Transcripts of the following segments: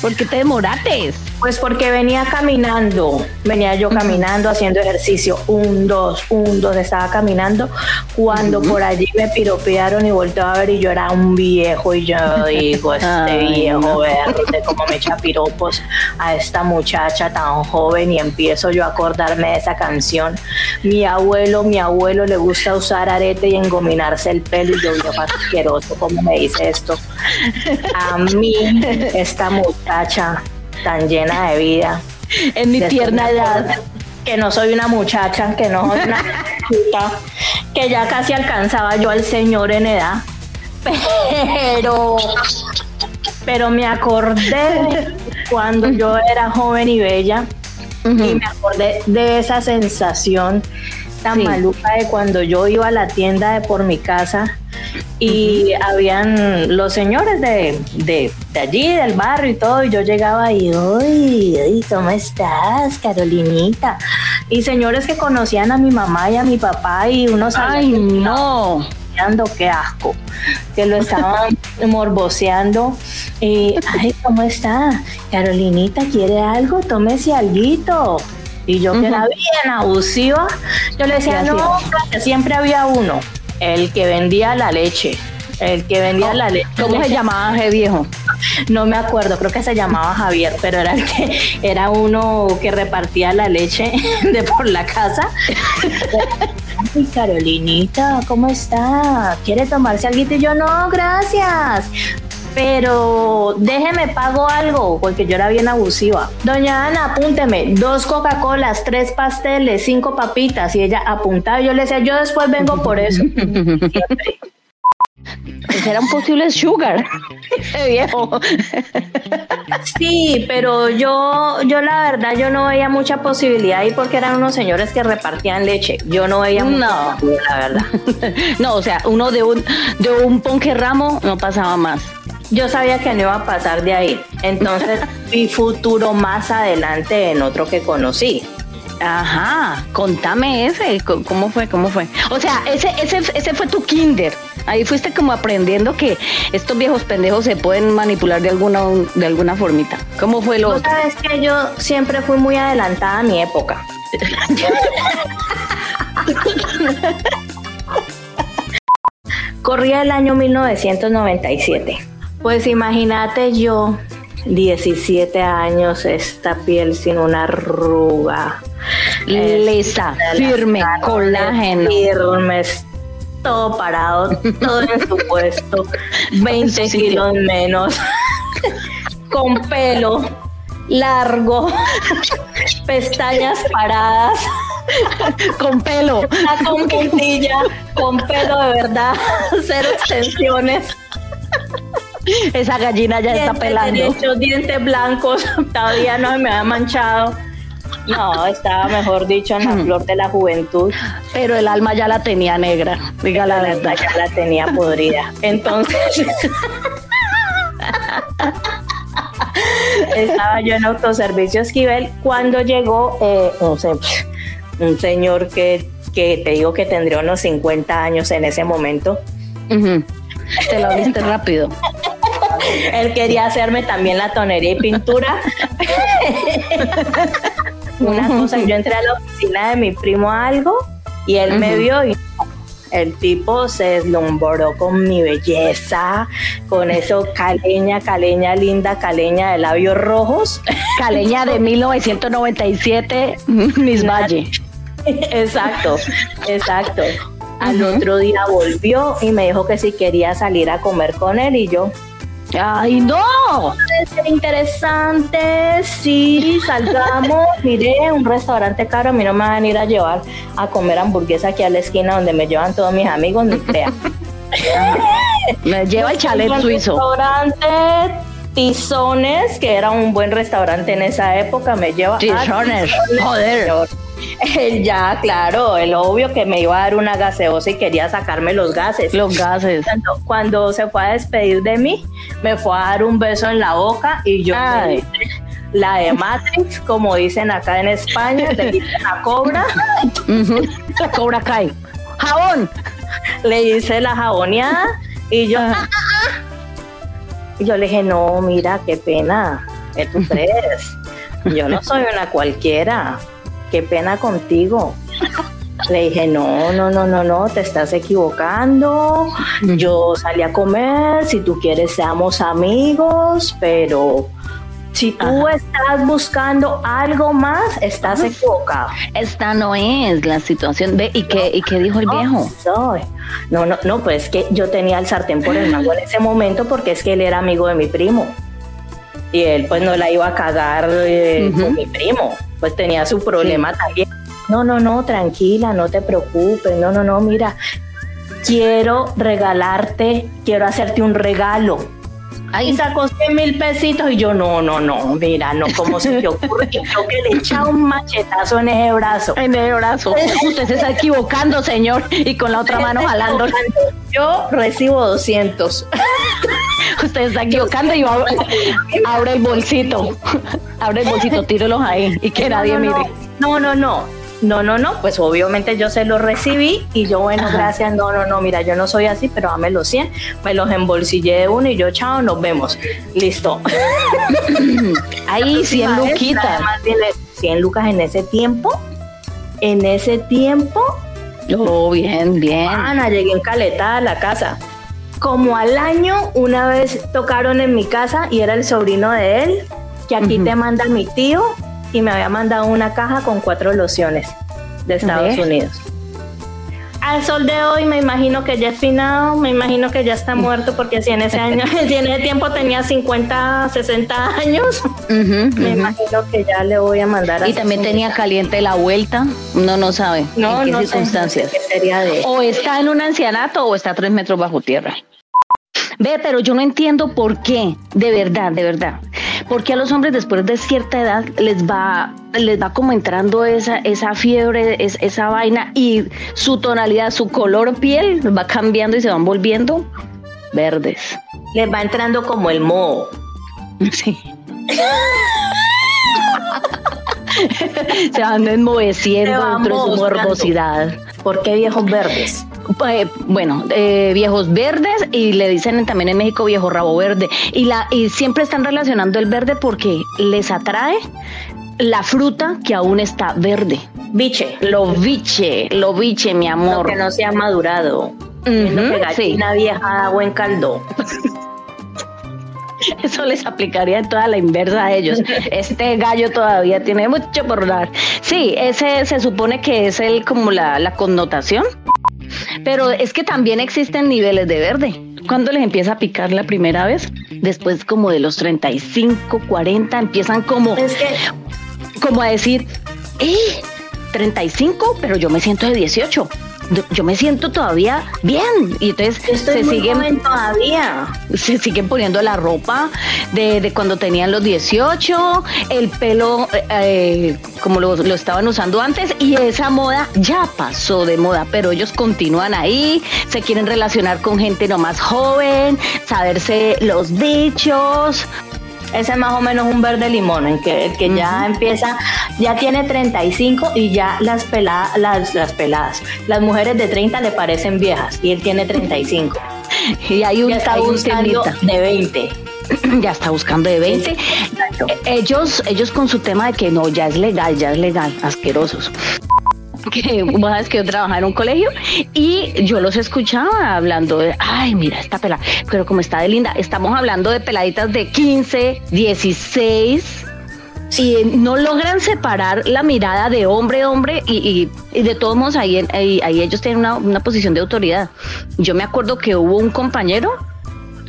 ¿Por qué te demorates? Pues porque venía caminando, venía yo caminando, haciendo ejercicio, un, dos, un, dos, estaba caminando, cuando por allí me piropearon y volteé a ver y yo era un viejo y yo digo, este viejo verde, como me echa piropos a esta muchacha tan joven y empiezo yo a acordarme de esa canción. Mi abuelo, mi abuelo le gusta usar arete y engominarse el pelo y yo viejo asqueroso, como me dice esto? A mí, esta muchacha tan llena de vida. En mi tierna edad. Que no soy una muchacha, que no soy una chica, que ya casi alcanzaba yo al señor en edad. Pero, pero me acordé cuando yo era joven y bella y me acordé de esa sensación tan maluca de cuando yo iba a la tienda de por mi casa y habían los señores de, de, allí, del barrio y todo, y yo llegaba y, uy, ¿cómo estás, Carolinita? Y señores que conocían a mi mamá y a mi papá y unos... ¡Ay, no! qué asco, que lo estaban morboseando. Y, ay, ¿cómo está? Carolinita, ¿quiere algo? Tómese alguito. Y yo que era bien abusiva, yo le decía, no, siempre había uno el que vendía la leche. El que vendía la leche. ¿Cómo se llamaba ese viejo? No me acuerdo, creo que se llamaba Javier, pero era el que era uno que repartía la leche de por la casa. Ay, Carolinita, ¿cómo está? ¿Quiere tomarse algo? Y yo, no, gracias pero déjeme pago algo, porque yo era bien abusiva. Doña Ana, apúnteme, dos Coca-Colas, tres pasteles, cinco papitas, y ella apuntaba, yo le decía, yo después vengo por eso. era un posible sugar, viejo. Sí, pero yo, yo la verdad, yo no veía mucha posibilidad ahí porque eran unos señores que repartían leche. Yo no veía no. la verdad. No, o sea, uno de un, de un ponque ramo no pasaba más yo sabía que no iba a pasar de ahí. Entonces vi futuro más adelante en otro que conocí. Ajá, contame ese, ¿cómo fue? ¿Cómo fue? O sea, ese, ese, ese fue tu kinder. Ahí fuiste como aprendiendo que estos viejos pendejos se pueden manipular de alguna, de alguna formita. ¿Cómo fue lo otro? Sabes que yo siempre fui muy adelantada a mi época. Corría el año 1997. Pues imagínate yo, 17 años, esta piel sin una arruga. Lisa, firme, colágeno. Firme, todo parado, todo en su puesto, 20 kilos menos, con pelo largo, pestañas paradas. Con pelo. Con puntilla, con pelo de verdad, cero extensiones. Esa gallina ya está pelando. dientes blancos, todavía no me ha manchado. No, estaba mejor dicho en la hmm. flor de la juventud. Pero el alma ya la tenía negra, diga la verdad. Ya la tenía podrida. Entonces. estaba yo en autoservicio Esquivel cuando llegó eh, un, señor que, que, te digo que tendría unos 50 años en ese momento. Te lo viste rápido. Él quería hacerme también la tonería y pintura. Una cosa, yo entré a la oficina de mi primo algo y él me vio y el tipo se deslumbró con mi belleza, con eso caleña, caleña linda, caleña de labios rojos. Caleña de 1997, Miss Valle. Exacto, exacto. Al otro día volvió y me dijo que si quería salir a comer con él y yo, ¡Ay, no! ser interesante, sí, salgamos. Mire, un restaurante caro, a mí no me van a ir a llevar a comer hamburguesa aquí a la esquina donde me llevan todos mis amigos, ni crea. me lleva el chalet suizo. restaurante Tizones, que era un buen restaurante en esa época, me lleva a Tizones, joder. Él ya, claro, el obvio que me iba a dar una gaseosa y quería sacarme los gases. Los gases. Cuando, cuando se fue a despedir de mí, me fue a dar un beso en la boca y yo Ay. la de Matrix, como dicen acá en España, le hice la cobra. La cobra cae. Jabón. le hice la jaboneada y yo. "Ah, ah, ah". Y yo le dije, no, mira, qué pena, ¿qué tú crees? Yo no soy una cualquiera, qué pena contigo. Le dije, no, no, no, no, no, te estás equivocando. Yo salí a comer, si tú quieres seamos amigos, pero si tú estás buscando algo más, estás equivocado. Esta no es la situación. Ve, ¿y qué, ¿y qué dijo el viejo? No soy. No, no, no, pues es que yo tenía el sartén por el mango en ese momento porque es que él era amigo de mi primo. Y él pues no la iba a cagar eh, con mi primo. Pues tenía su problema también. No, no, no, tranquila, no te preocupes. No, no, no, mira. Quiero regalarte, quiero hacerte un regalo. Y Ay, sacó 100 mil pesitos y yo, no, no, no, mira, no, ¿cómo se te ocurre? Y yo que le echaba un machetazo en ese brazo. en el brazo. Usted se está equivocando, señor. Y con la otra mano jalando. Yo recibo 200. Usted está equivocando y va- abre el bolsito. Abre el bolsito, tírelos ahí y que nadie no, mire. No, no, no. No, no, no. Pues obviamente yo se los recibí y yo, bueno, Ajá. gracias. No, no, no. Mira, yo no soy así, pero dame los 100. Me los embolsillé de uno y yo, chao, nos vemos. Listo. Ahí 100 Maestra, luquitas. Además, tiene 100 lucas en ese tiempo. En ese tiempo, Oh, bien, bien. Ana, llegué encaletada a la casa. Como al año, una vez tocaron en mi casa y era el sobrino de él, que aquí te manda mi tío y me había mandado una caja con cuatro lociones de Estados. Unidos. Al sol de hoy me imagino que ya es finado, me imagino que ya está muerto porque si en ese año, si en ese tiempo tenía 50, 60 años, me imagino que ya le voy a mandar a Y también tenía caliente la vuelta. Uno no sabe no, en qué no circunstancias. no sé qué sería de O está en un ancianato o está a tres metros bajo tierra. Ve, pero yo no entiendo por qué, de verdad, de verdad. Porque a los hombres después de cierta edad les va, les va como entrando esa, esa fiebre, es- esa vaina y su tonalidad, su color piel va cambiando y se van volviendo verdes. les va entrando como el moho. Sí. se van enmoheciendo de su morbosidad. ¿Por qué viejos verdes? Eh, bueno, eh, viejos verdes y le dicen también en México viejo rabo verde. Y, la, y siempre están relacionando el verde porque les atrae la fruta que aún está verde. Biche, Lo biche, lo biche, mi lo amor. que no se ha madurado. Ujú, que sí, vieja buen caldo. eso les aplicaría en toda la inversa a ellos. Este gallo todavía tiene mucho por dar. Sí, ese se supone que es el como la, la connotación. Pero es que también existen niveles de verde. ¿Cuándo les empieza a picar la primera vez? Después como de los 35, 40, empiezan como, Es que como a decir, ¡eh! 35, pero yo me siento de 18. Yo- me siento todavía bien. Y entonces se siguen todavía. se siguen poniendo la ropa de, de cuando tenían los 18, el pelo eh, eh, como lo, lo estaban usando antes y esa moda ya pasó de moda, pero ellos continúan ahí, se quieren relacionar con gente no más joven, saberse los dichos. Ese es más o menos un verde limón, en que, el que ya empieza, ya tiene 35 y ya las peladas, las, las peladas, las mujeres de 30 le parecen viejas y él tiene 35. Y hay un, Ya está hay buscando de 20. ya está buscando de 20. Exacto. Eh, Ellos, ellos con su tema de que no, ya es legal, ya es legal, asquerosos. Que sabes que yo trabajaba en un colegio y yo los escuchaba hablando de, ay, mira esta pelada, pero como está de linda, estamos hablando de peladitas de 15, 16 y no logran separar la mirada de hombre a hombre y de todos modos ahí, ahí, ahí ellos tienen una, una posición de autoridad. Yo me acuerdo que hubo un compañero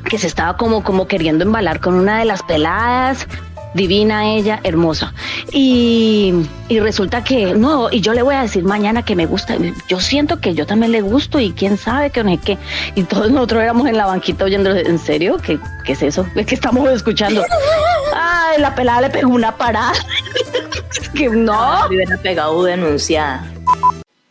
que se estaba como, como queriendo embalar con una de las peladas divina ella, hermosa. Y, y resulta que, no, y yo le voy a decir mañana que me gusta. Yo siento que yo también le gusto y quién sabe que no sé qué. Y todos nosotros éramos en la banquita oyendo, ¿en serio? ¿Qué, qué es eso? Es que estamos escuchando. Ay, la pelada le pegó una parada. que no. Hubiera pegado denunciada.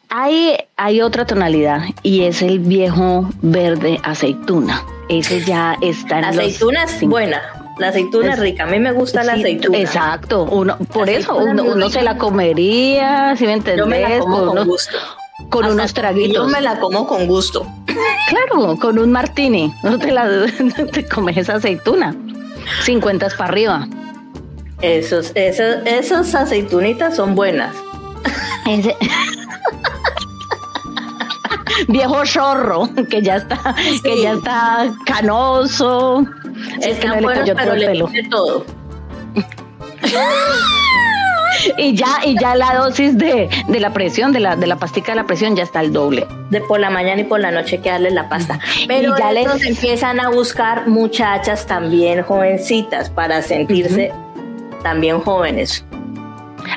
Hay, hay otra tonalidad y es el viejo verde aceituna. Ese ya está en La los es buena. La aceituna es rica. A mí me gusta la Sí, aceituna. Exacto, uno, por La eso uno, se la comería, si me entendés, Yo me la como con, unos, gusto. con Hasta unos Yo traguitos. me la como con gusto. Claro, con un martini, no te, la, te comes esa aceituna. 50 para arriba. Esos, esos, esos aceitunitas son buenas. Ese- Viejo zorro, que ya está, que ya está canoso. Si es que Están no le buenos, todo pero el le pelo. todo. Y ya, y ya la dosis de, de la presión, de la, de la pastica de la presión, ya está el doble. De por la mañana y por la noche que darles la pasta. Pero Y ya les- empiezan a buscar muchachas también jovencitas para sentirse también jóvenes.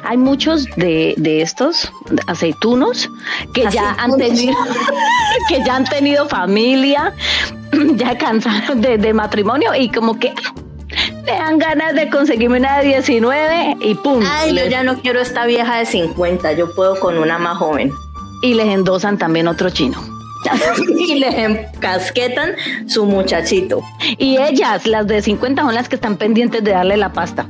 Hay muchos de, de estos aceitunos que ya han tenido que ya han tenido familia, ya cansaron de, de matrimonio y como que ah, le dan ganas de conseguirme una de 19 y pum, Ay, yo ya no quiero esta vieja de 50, yo puedo con una más joven. y les endosan también otro chino. y les encasquetan su muchachito. Y ellas, las de 50, son las que están pendientes de darle la pasta.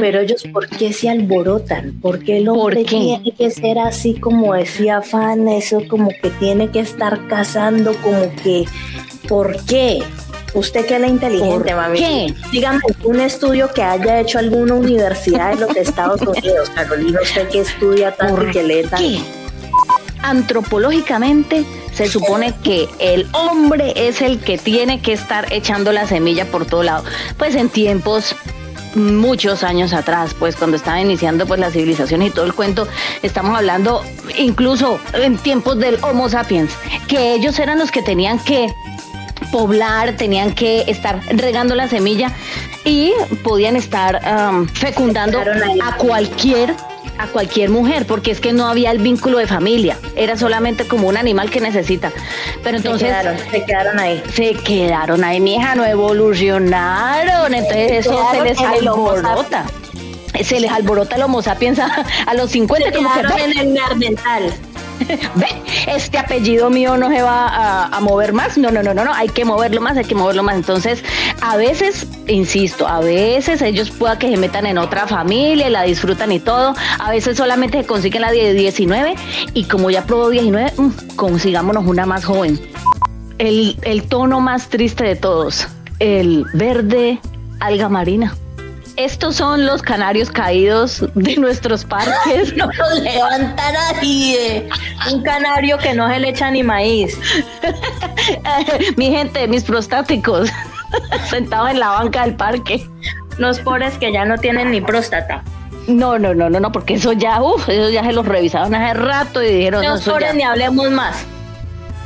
Pero ellos, ¿por qué se alborotan? ¿Por qué el hombre tiene que ser así como decía Fan? Eso como que tiene que estar casando, como que... ¿Por qué? Usted que es la inteligente, ¿Por mami. qué? Dígame un estudio que haya hecho alguna universidad de los Estados Unidos, Carolina. Usted que estudia tanto y que lee tanto. ¿Qué? Antropológicamente se supone que el hombre es el que tiene que estar echando la semilla por todo lado. Pues en tiempos muchos años atrás, pues cuando estaba iniciando pues la civilización y todo el cuento, estamos hablando incluso en tiempos del Homo sapiens, que ellos eran los que tenían que poblar, tenían que estar regando la semilla y podían estar fecundando a cualquier a cualquier mujer, porque es que no había el vínculo de familia, era solamente como un animal que necesita. Pero Se entonces quedaron, se quedaron ahí. se quedaron ahí, mi hija, no evolucionaron, entonces eso se les alborota. Se les alborota el Homo sapiens a, los 50 Se como que quedaron "Ve, en el neandertal. ve, este apellido mío no se va a, a mover más. No, no, no, no, no, hay que moverlo más, hay que moverlo más. Entonces, a veces, insisto, a veces ellos pueda que se metan en otra familia y la disfrutan y todo. A veces solamente se consiguen la de 19 y como ya probó 19, mm, consigámonos una más joven. El, el tono más triste de todos, el verde alga marina. Estos son los canarios caídos de nuestros parques. No los levanta nadie. Un canario que no se le echa ni maíz. Mi gente, mis prostáticos, sentados en la banca del parque. Los pobres que ya no tienen ni próstata. No, no, no, no, no, porque eso ya, uff, eso ya se los revisaron hace rato y dijeron, no, Los eso pobres ya- ni hablemos más.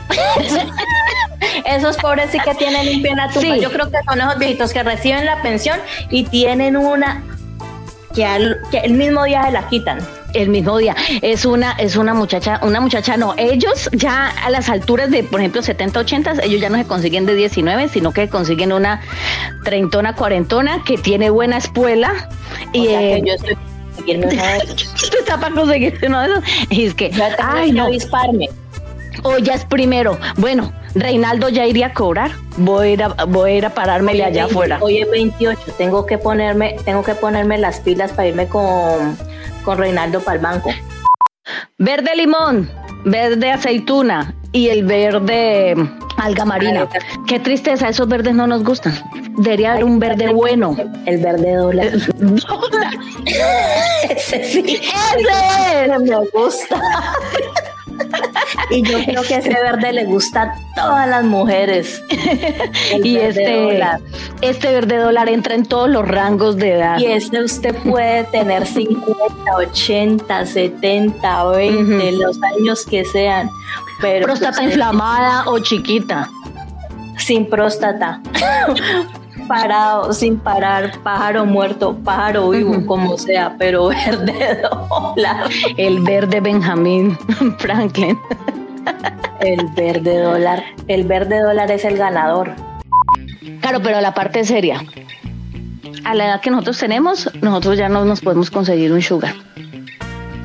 Esos pobres sí que tienen un pie en la tumba. Sí. Yo creo que son esos viejitos que reciben la pensión y tienen una que, al- que el mismo día se la quitan. El mismo día. Es una, es una muchacha, una muchacha, no, ellos ya a las alturas de, por ejemplo, 70, 80, ellos ya no se consiguen de 19, sino que consiguen una treintona, cuarentona que tiene buena espuela. O Y que eh, yo estoy una de esas. está para conseguir uno de esos. Y es que, Ya tengo ay, que no, avisparme. Hoy ya es primero. Bueno, Reinaldo ya iría a cobrar. Voy a ir a, voy a, ir a parármele Hoy allá 20, afuera. Hoy es 28. Tengo que ponerme, tengo que ponerme las pilas para irme con, con Reinaldo banco. Verde limón, verde aceituna y el verde alga marina. Qué tristeza, esos verdes no nos gustan. Debería haber un verde bueno. El verde dólar. Ese sí. ¡Ese! me gusta. y yo creo que ese verde le gusta a todas las mujeres. Y este, dólar. este verde dólar entra en todos los rangos de edad. Y este usted puede tener 50, 80, 70, 20, los años que sean. Pero Próstata usted- inflamada o chiquita. Sin próstata. Parado, sin parar, pájaro muerto, pájaro vivo, como sea, pero verde dólar. El verde Benjamín Franklin. El verde dólar, el verde dólar es el ganador. Claro, pero la parte seria. A la edad que nosotros tenemos, nosotros ya no nos podemos conseguir un sugar.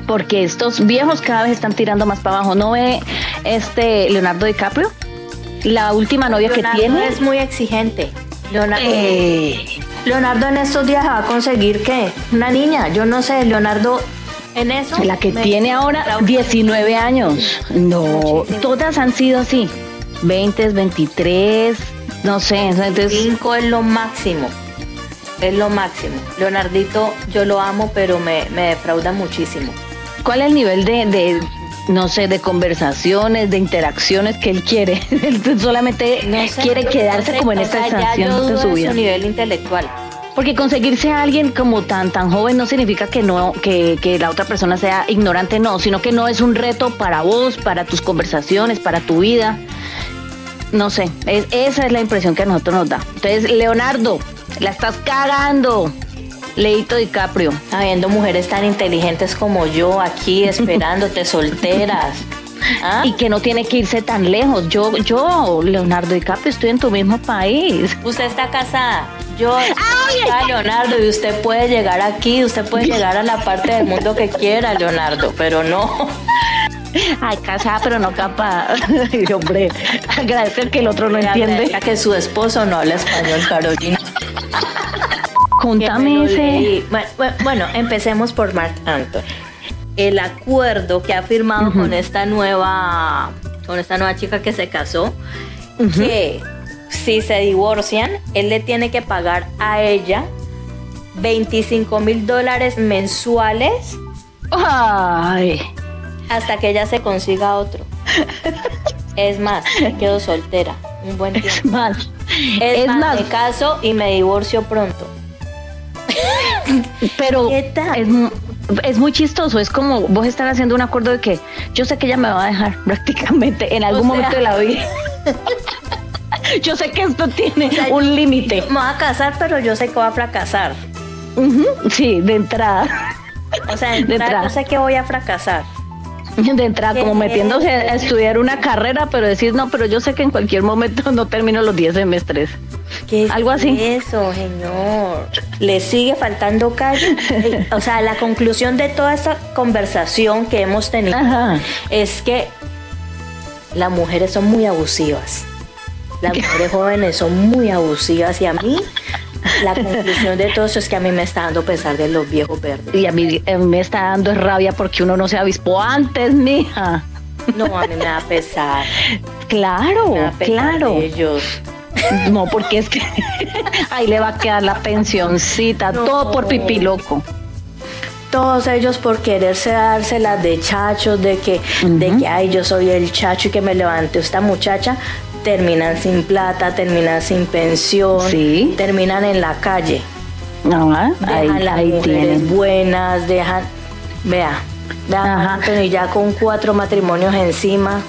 Porque estos viejos cada vez están tirando más para abajo. ¿No ve este Leonardo DiCaprio? La última novia Leonardo que tiene. es muy exigente. Leonardo, Eh, Leonardo en estos días va a conseguir qué? Una niña, yo no sé, Leonardo en eso. la que tiene ahora 19 años. No, Muchísimo. todas han sido así. 20, 23, no sé. Entonces, Cinco es lo máximo. Es lo máximo. Leonardito, yo lo amo, pero me, me defrauda muchísimo. ¿cuál es el nivel de, de, no sé, de conversaciones, de interacciones que él quiere? Él solamente No sé, quiere no quedarse sé, como en esta estación de su vida. su nivel intelectual. Porque conseguirse a alguien como tan tan joven no significa que no que, que la otra persona sea ignorante, no, sino que no es un reto para vos, para tus conversaciones, para tu vida. No sé, es- esa es la impresión que a nosotros nos da. Entonces, Leonardo, la estás cagando. Leito DiCaprio. Habiendo mujeres tan inteligentes como yo aquí esperándote solteras. ¿Ah? Y que no tiene que irse tan lejos. Yo, yo, Leonardo DiCaprio, estoy en tu mismo país. Usted está casada. Yo Leonardo, y usted puede llegar aquí, usted puede llegar a la parte del mundo que quiera, Leonardo, pero no. Ay, casada, pero no capaz. Ay, hombre, agradecer que el otro no entiende. Que su esposo no habla español, Carolina. Contame ese. Bueno, empecemos por Mark Anthony. El acuerdo que ha firmado con esta nueva, con esta nueva chica que se casó, que si se divorcian, él le tiene que pagar a ella 25 mil dólares mensuales Ay. hasta que ella se consiga otro. Es más, me quedo soltera un buen tiempo. Es más, Es, es más, más, me caso y me divorcio pronto. pero es, es muy chistoso. Es como vos estar haciendo un acuerdo de que yo sé que ella me va a dejar prácticamente en algún O sea- momento de la vida. yo sé que esto tiene sea, un límite. Me voy a casar, pero yo sé que voy a fracasar. Sí, de entrada. O sea, de De entrada entrada. yo sé que voy a fracasar. De entrada, ¿Qué como metiéndose a es? estudiar una carrera, pero decir, no, pero yo sé que en cualquier momento no termino los 10 semestres. ¿Qué es Algo así. Eso, señor. Le sigue faltando calle. Eh, o sea, la conclusión de toda esta conversación que hemos tenido Ajá. es que las mujeres son muy abusivas. Las mujeres jóvenes son muy abusivas y a mí la conclusión de todo eso es que a mí me está dando pesar de los viejos verdes. Y a mí eh, me está dando rabia porque uno no se avispó antes, mija. No, a mí me da pesar. Claro, Me da pesar claro. de ellos. No, porque es que ahí le va a quedar la pensioncita, No. todo por pipí loco. Todos ellos por quererse dárselas de chachos, de que, de que, ay, yo soy el chacho y que me levante esta muchacha, terminan sin plata, terminan sin pensión, Sí. terminan en la calle. Ajá, ahí, Dejan las ahí mujeres tienen. buenas, dejan, vea, vea, Ajá. Anthony ya con cuatro matrimonios encima.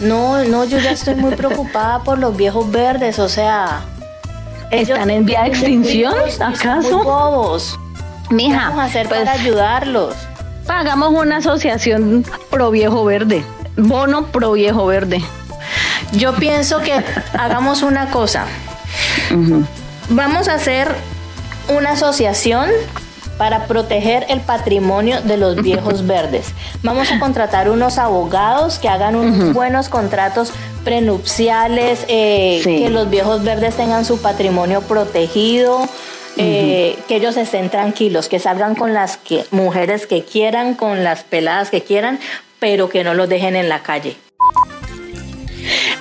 No, no, yo ya estoy muy preocupada por los viejos verdes, o sea. ¿Están en vía de extinción, son acaso? Muy bobos. ¿Qué Mija, vamos a hacer pues para ayudarlos? hagamos una asociación pro viejo verde. Bono pro viejo verde. Yo pienso que hagamos una cosa. Vamos a hacer una asociación para proteger el patrimonio de los viejos verdes. Vamos a contratar unos abogados que hagan unos buenos contratos prenupciales, eh, Sí. que los viejos verdes tengan su patrimonio protegido, eh, que ellos estén tranquilos, que salgan con las que- mujeres que quieran, con las peladas que quieran, pero que no los dejen en la calle.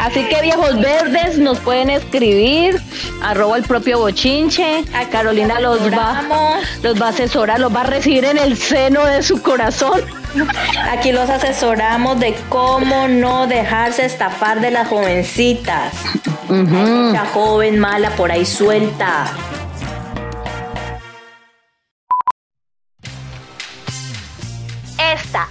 Así que viejos verdes nos pueden escribir, arroba el propio bochinche. Aquí Carolina los va, los va a asesorar, los va a recibir en el seno de su corazón. Aquí los asesoramos de cómo no dejarse estafar de las jovencitas. Hay mucha joven mala por ahí suelta.